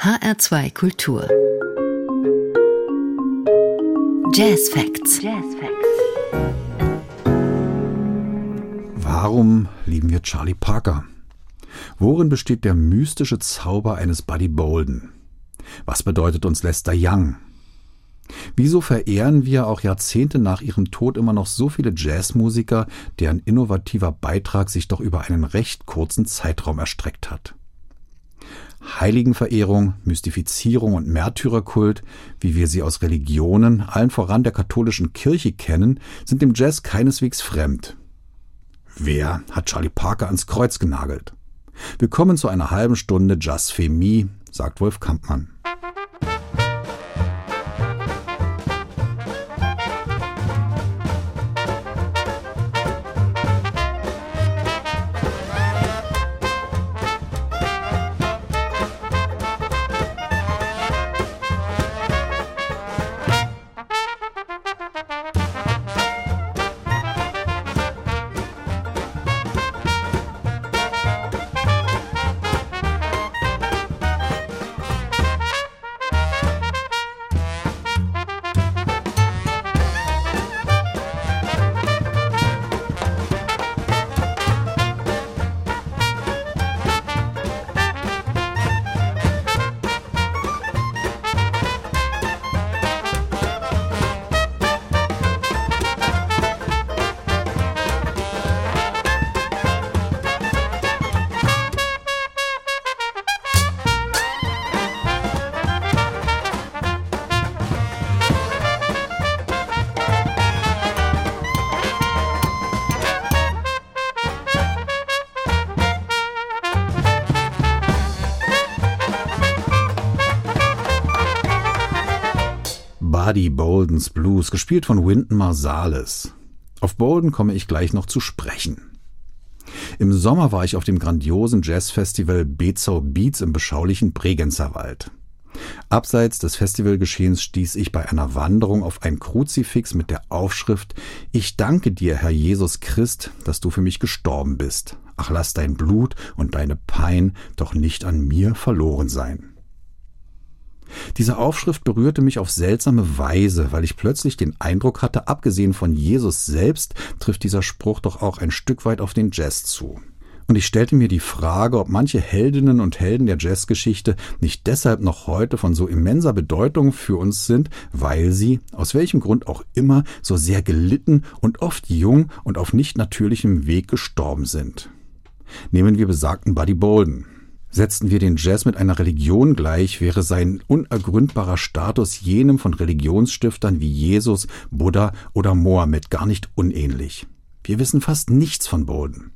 HR2 Kultur. Jazz Facts. Jazz Facts. Warum lieben wir Charlie Parker? Worin besteht der mystische Zauber eines Buddy Bolden? Was bedeutet uns Lester Young? Wieso verehren wir auch Jahrzehnte nach ihrem Tod immer noch so viele Jazzmusiker, deren innovativer Beitrag sich doch über einen recht kurzen Zeitraum erstreckt hat? Heiligenverehrung, Mystifizierung und Märtyrerkult, wie wir sie aus Religionen, allen voran der katholischen Kirche kennen, sind dem Jazz keineswegs fremd. Wer hat Charlie Parker ans Kreuz genagelt? Willkommen zu einer halben Stunde Jazzfemie, sagt Wolf Kampmann. Buddy Boldens Blues, gespielt von Wynton Marsalis. Auf Bolden komme ich gleich noch zu sprechen. Im Sommer war ich auf dem grandiosen Jazzfestival Bezau Beats im beschaulichen Bregenzer Wald. Abseits des Festivalgeschehens stieß ich bei einer Wanderung auf ein Kruzifix mit der Aufschrift Ich danke dir, Herr Jesus Christ, dass du für mich gestorben bist. Ach, lass dein Blut und deine Pein doch nicht an mir verloren sein. Diese Aufschrift berührte mich auf seltsame Weise, weil ich plötzlich den Eindruck hatte, abgesehen von Jesus selbst, trifft dieser Spruch doch auch ein Stück weit auf den Jazz zu. Und ich stellte mir die Frage, ob manche Heldinnen und Helden der Jazzgeschichte nicht deshalb noch heute von so immenser Bedeutung für uns sind, weil sie, aus welchem Grund auch immer, so sehr gelitten und oft jung und auf nicht natürlichem Weg gestorben sind. Nehmen wir besagten Buddy Bolden. Setzten wir den Jazz mit einer Religion gleich, wäre sein unergründbarer Status jenem von Religionsstiftern wie Jesus, Buddha oder Mohammed gar nicht unähnlich. Wir wissen fast nichts von Bolden.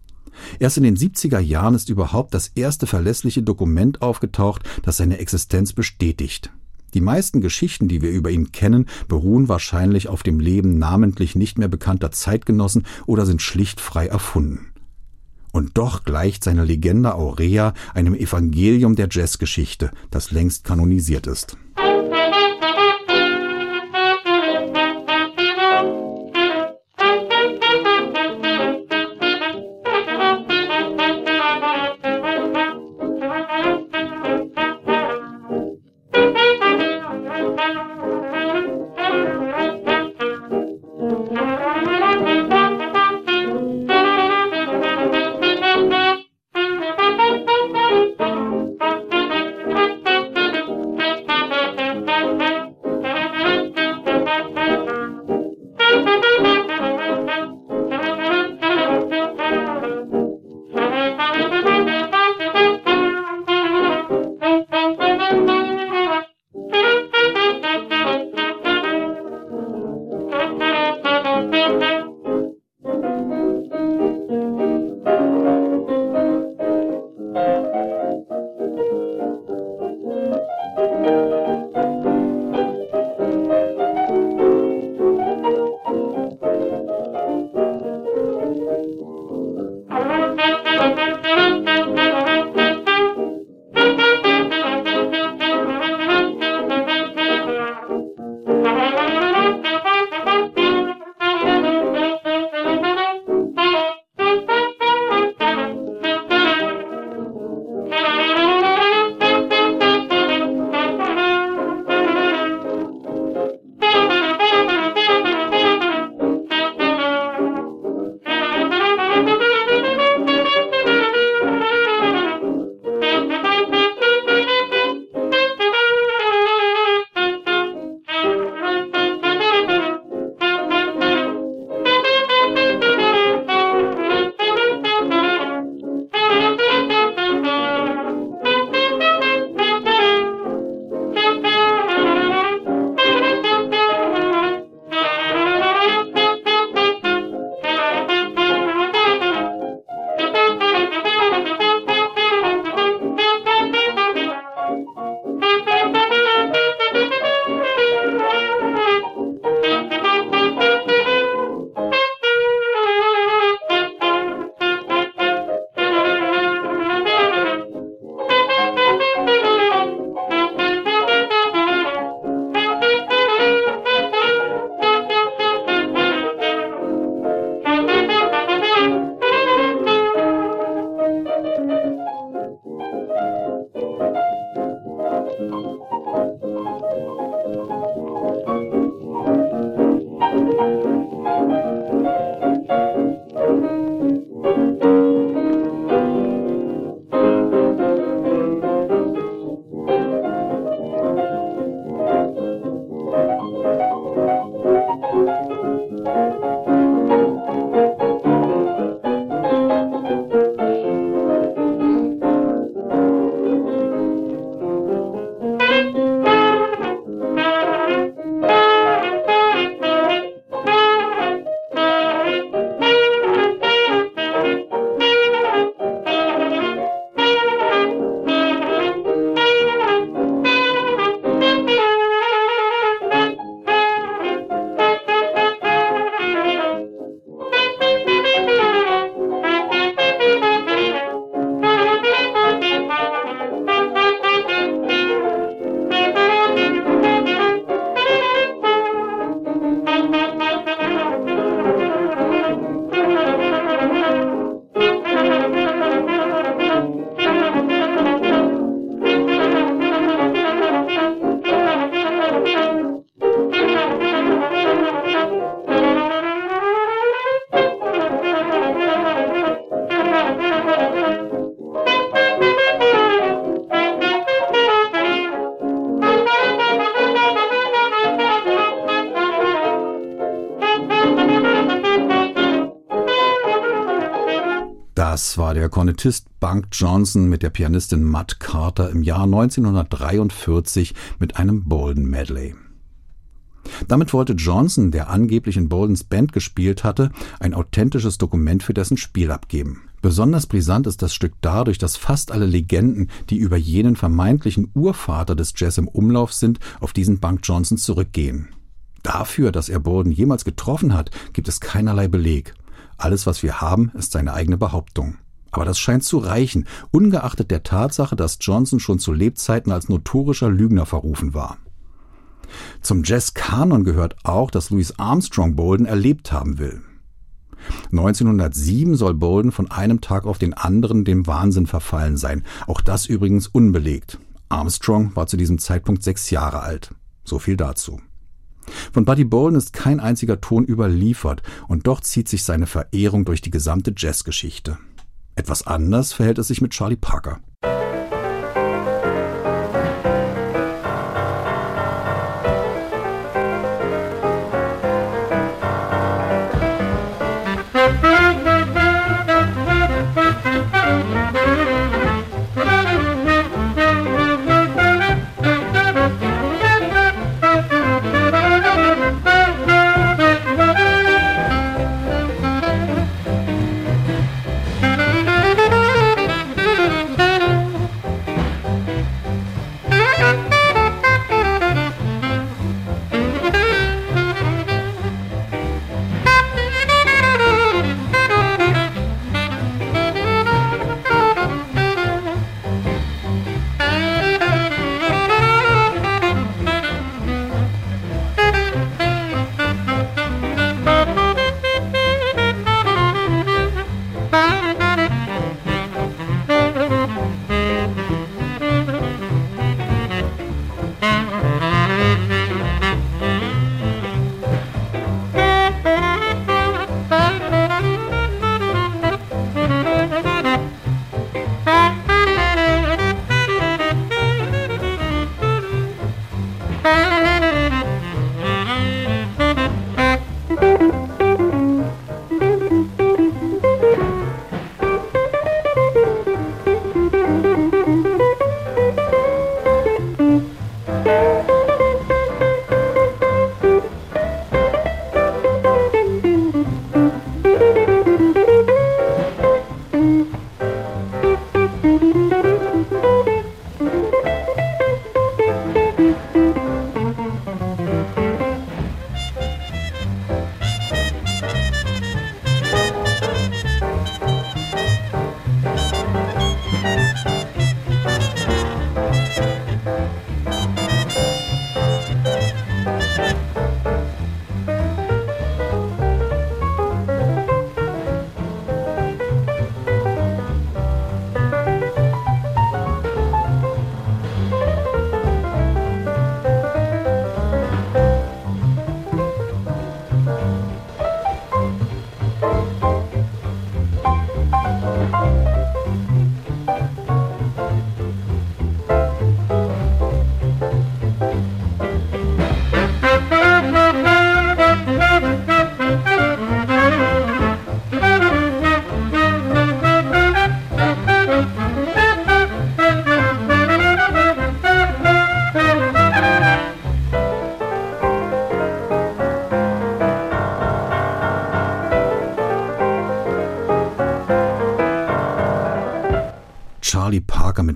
Erst in den 70er Jahren ist überhaupt das erste verlässliche Dokument aufgetaucht, das seine Existenz bestätigt. Die meisten Geschichten, die wir über ihn kennen, beruhen wahrscheinlich auf dem Leben namentlich nicht mehr bekannter Zeitgenossen oder sind schlicht frei erfunden. Und doch gleicht seine Legende Aurea einem Evangelium der Jazzgeschichte, das längst kanonisiert ist. Der Kornettist Bunk Johnson mit der Pianistin Matt Carter im Jahr 1943 mit einem Bolden Medley. Damit wollte Johnson, der angeblich in Boldens Band gespielt hatte, ein authentisches Dokument für dessen Spiel abgeben. Besonders brisant ist das Stück dadurch, dass fast alle Legenden, die über jenen vermeintlichen Urvater des Jazz im Umlauf sind, auf diesen Bunk Johnson zurückgehen. Dafür, dass er Bolden jemals getroffen hat, gibt es keinerlei Beleg. Alles, was wir haben, ist seine eigene Behauptung. Aber das scheint zu reichen, ungeachtet der Tatsache, dass Johnson schon zu Lebzeiten als notorischer Lügner verrufen war. Zum Jazz-Kanon gehört auch, dass Louis Armstrong Bolden erlebt haben will. 1907 soll Bolden von einem Tag auf den anderen dem Wahnsinn verfallen sein. Auch das übrigens unbelegt. Armstrong war zu diesem Zeitpunkt sechs Jahre alt. So viel dazu. Von Buddy Bolden ist kein einziger Ton überliefert und doch zieht sich seine Verehrung durch die gesamte Jazzgeschichte. Etwas anders verhält es sich mit Charlie Parker.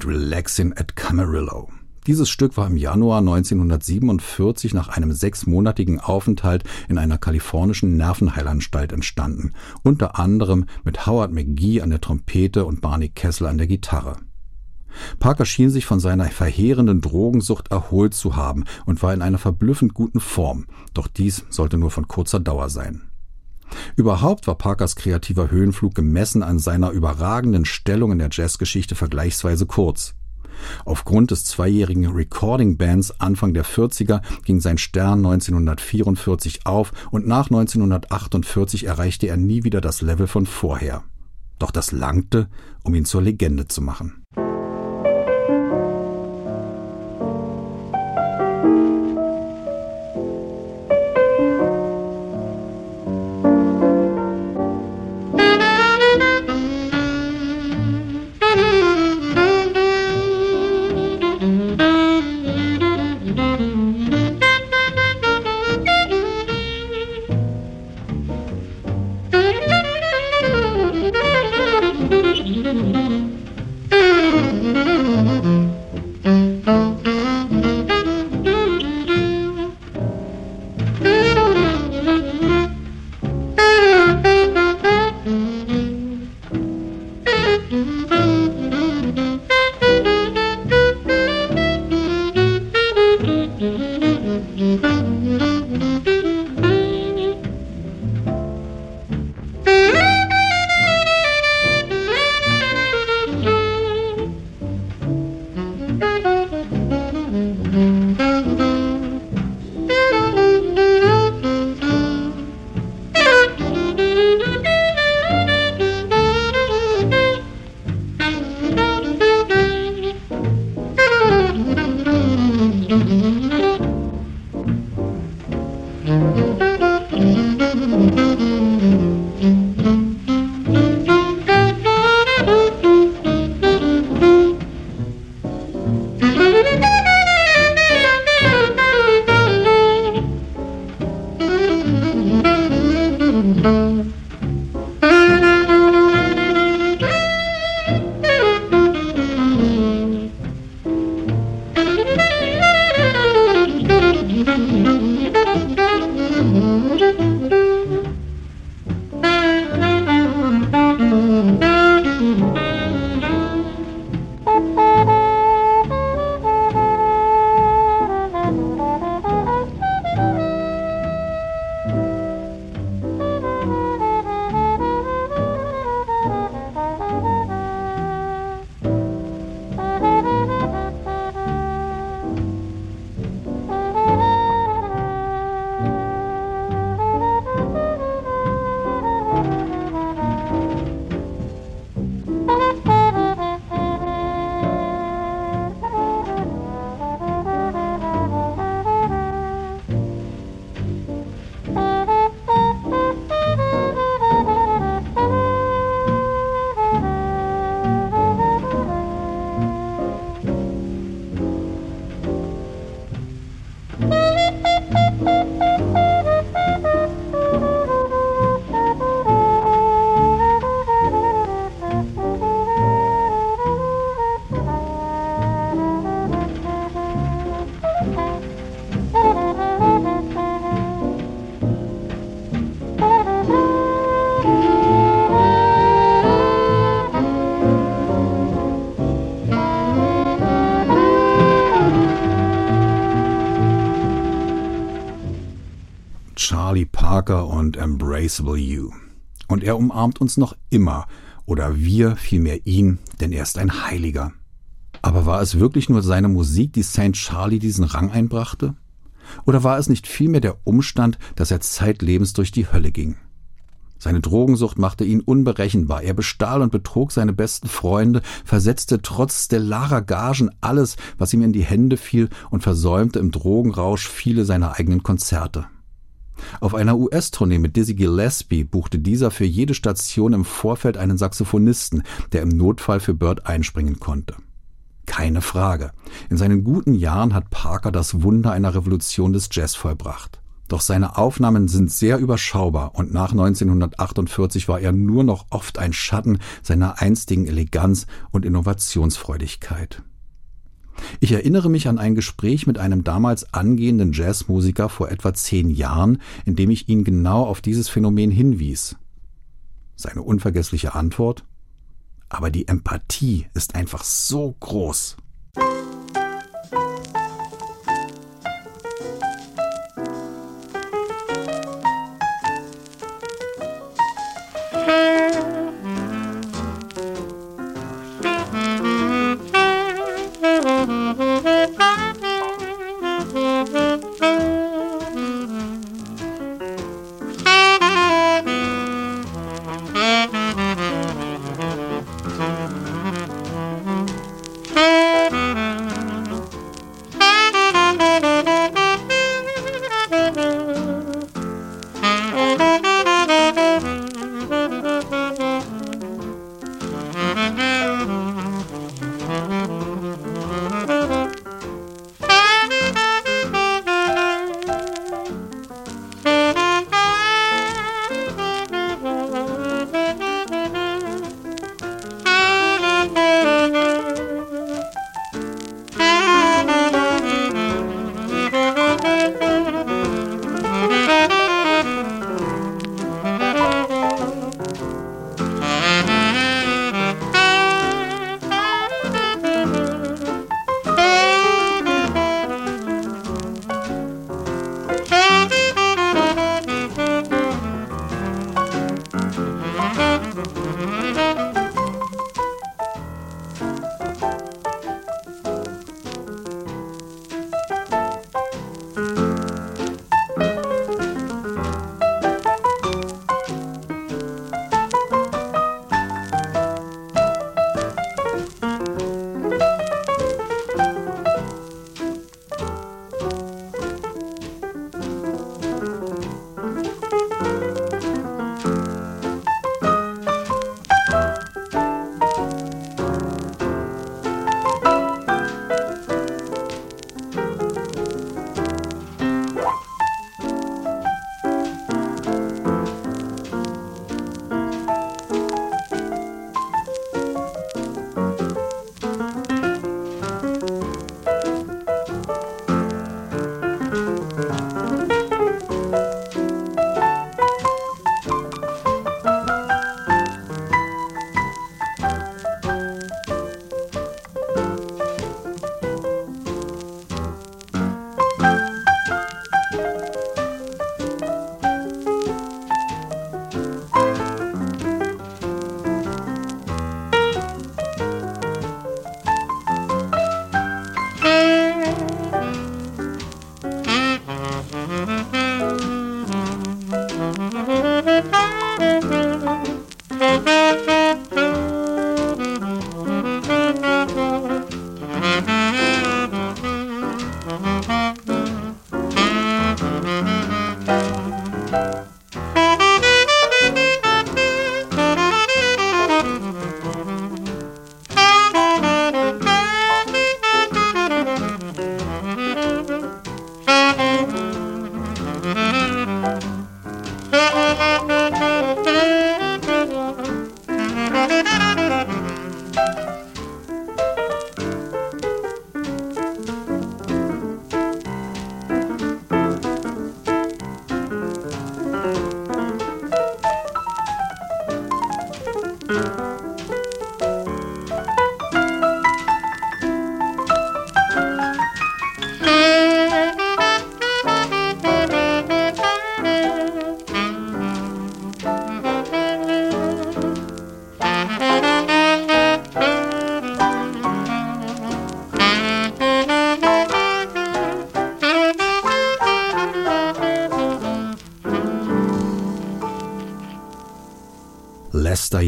Relaxing at Camarillo. Dieses Stück war im Januar 1947 nach einem sechsmonatigen Aufenthalt in einer kalifornischen Nervenheilanstalt entstanden, unter anderem mit Howard McGee an der Trompete und Barney Kessel an der Gitarre. Parker schien sich von seiner verheerenden Drogensucht erholt zu haben und war in einer verblüffend guten Form, doch dies sollte nur von kurzer Dauer sein. Überhaupt war Parkers kreativer Höhenflug gemessen an seiner überragenden Stellung in der Jazzgeschichte vergleichsweise kurz. Aufgrund des zweijährigen Recording Bands Anfang der 40er ging sein Stern 1944 auf und nach 1948 erreichte er nie wieder das Level von vorher. Doch das langte, um ihn zur Legende zu machen. Parker und Embraceable You. Und er umarmt uns noch immer, oder wir vielmehr ihn, denn er ist ein Heiliger. Aber war es wirklich nur seine Musik, die St. Charlie diesen Rang einbrachte? Oder war es nicht vielmehr der Umstand, dass er zeitlebens durch die Hölle ging? Seine Drogensucht machte ihn unberechenbar. Er bestahl und betrog seine besten Freunde, versetzte trotz stellarer Gagen alles, was ihm in die Hände fiel und versäumte im Drogenrausch viele seiner eigenen Konzerte. Auf einer US-Tournee mit Dizzy Gillespie buchte dieser für jede Station im Vorfeld einen Saxophonisten, der im Notfall für Bird einspringen konnte. Keine Frage. In seinen guten Jahren hat Parker das Wunder einer Revolution des Jazz vollbracht. Doch seine Aufnahmen sind sehr überschaubar und nach 1948 war er nur noch oft ein Schatten seiner einstigen Eleganz und Innovationsfreudigkeit. Ich erinnere mich an ein Gespräch mit einem damals angehenden Jazzmusiker vor etwa zehn Jahren, in dem ich ihn genau auf dieses Phänomen hinwies. Seine unvergessliche Antwort? Aber die Empathie ist einfach so groß.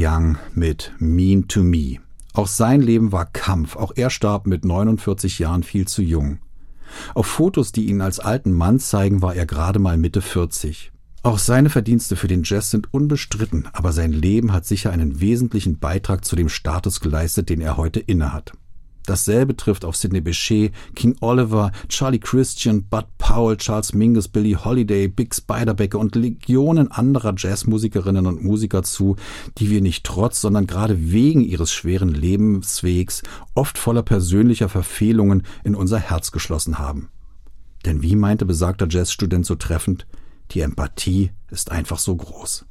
Young mit Mean to Me. Auch sein Leben war Kampf, auch er starb mit 49 Jahren viel zu jung. Auf Fotos, die ihn als alten Mann zeigen, war er gerade mal Mitte 40. Auch seine Verdienste für den Jazz sind unbestritten, aber sein Leben hat sicher einen wesentlichen Beitrag zu dem Status geleistet, den er heute innehat. Dasselbe trifft auf Sidney Bechet, King Oliver, Charlie Christian, Bud Powell, Charles Mingus, Billie Holiday, Big Spiderbecker und Legionen anderer Jazzmusikerinnen und Musiker zu, die wir nicht trotz, sondern gerade wegen ihres schweren Lebenswegs, oft voller persönlicher Verfehlungen, in unser Herz geschlossen haben. Denn wie meinte besagter Jazzstudent so treffend, die Empathie ist einfach so groß.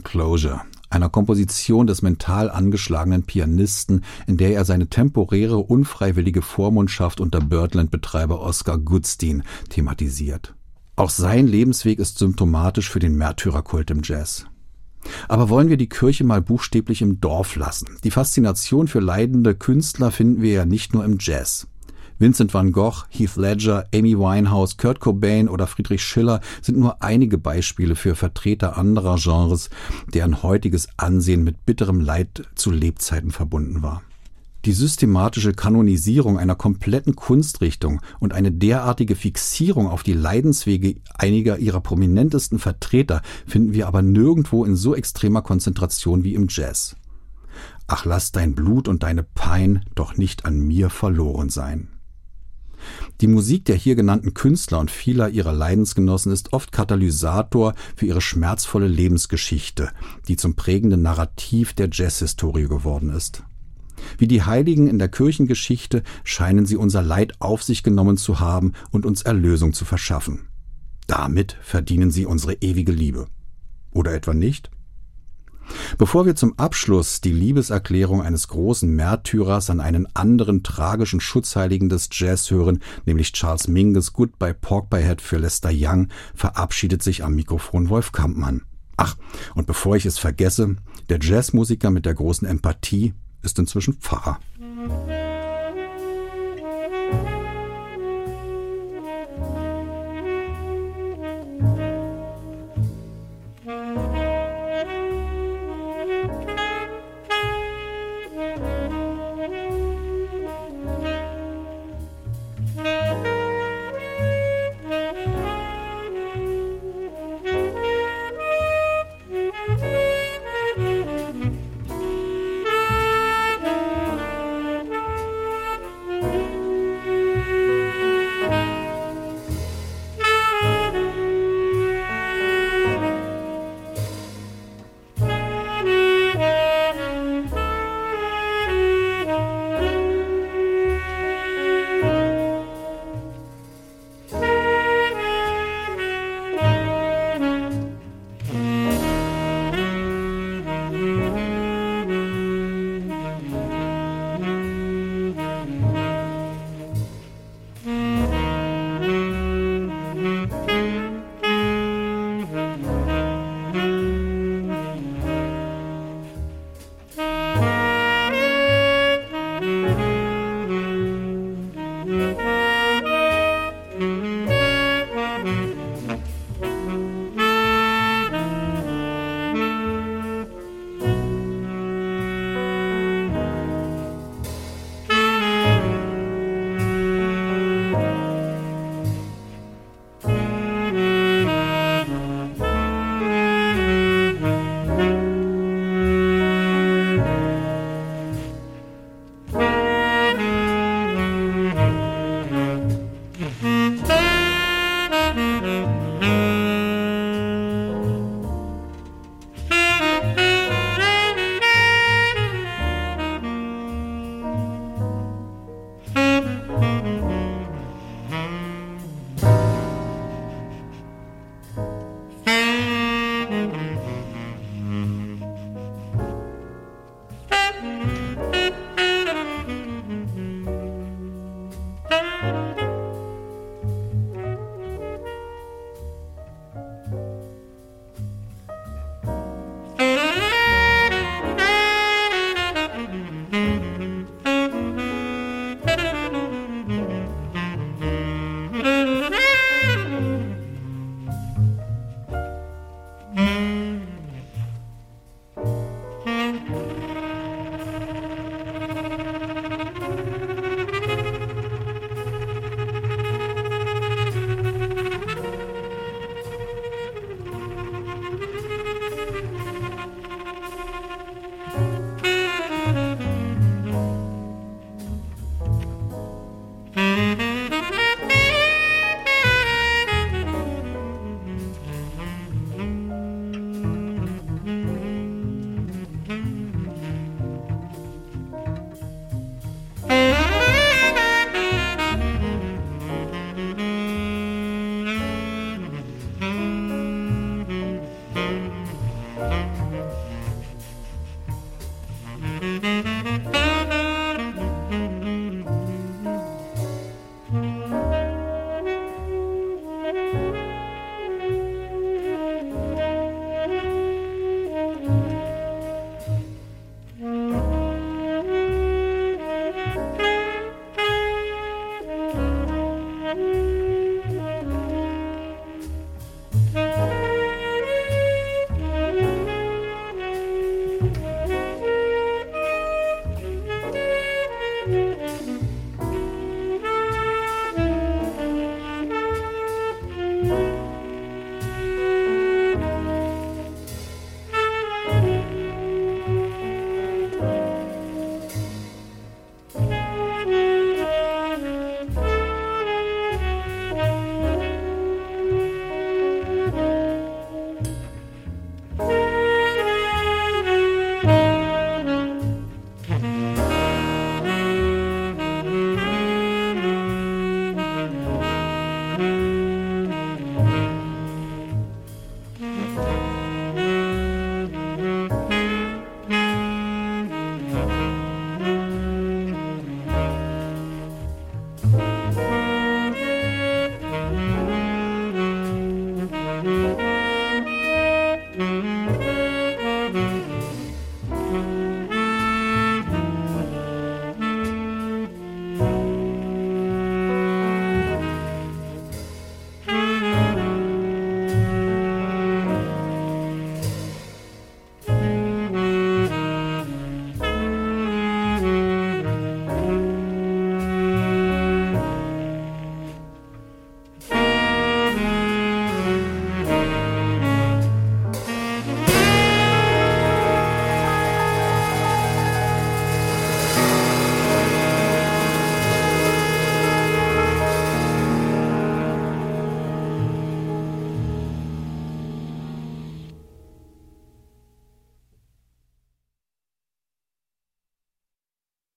Enclosure, einer Komposition des mental angeschlagenen Pianisten, in der er seine temporäre, unfreiwillige Vormundschaft unter Birdland-Betreiber Oscar Goodstein thematisiert. Auch sein Lebensweg ist symptomatisch für den Märtyrerkult im Jazz. Aber wollen wir die Kirche mal buchstäblich im Dorf lassen? Die Faszination für leidende Künstler finden wir ja nicht nur im Jazz. Vincent van Gogh, Heath Ledger, Amy Winehouse, Kurt Cobain oder Friedrich Schiller sind nur einige Beispiele für Vertreter anderer Genres, deren heutiges Ansehen mit bitterem Leid zu Lebzeiten verbunden war. Die systematische Kanonisierung einer kompletten Kunstrichtung und eine derartige Fixierung auf die Leidenswege einiger ihrer prominentesten Vertreter finden wir aber nirgendwo in so extremer Konzentration wie im Jazz. Ach, lass dein Blut und deine Pein doch nicht an mir verloren sein. Die Musik der hier genannten Künstler und vieler ihrer Leidensgenossen ist oft Katalysator für ihre schmerzvolle Lebensgeschichte, die zum prägenden Narrativ der Jazzhistorie geworden ist. Wie die Heiligen in der Kirchengeschichte scheinen sie unser Leid auf sich genommen zu haben und uns Erlösung zu verschaffen. Damit verdienen sie unsere ewige Liebe. Oder etwa nicht? Bevor wir zum Abschluss die Liebeserklärung eines großen Märtyrers an einen anderen tragischen Schutzheiligen des Jazz hören, nämlich Charles Mingus Goodbye Pork by Head für Lester Young, verabschiedet sich am Mikrofon Wolf Kampmann. Ach, und bevor ich es vergesse, der Jazzmusiker mit der großen Empathie ist inzwischen Pfarrer.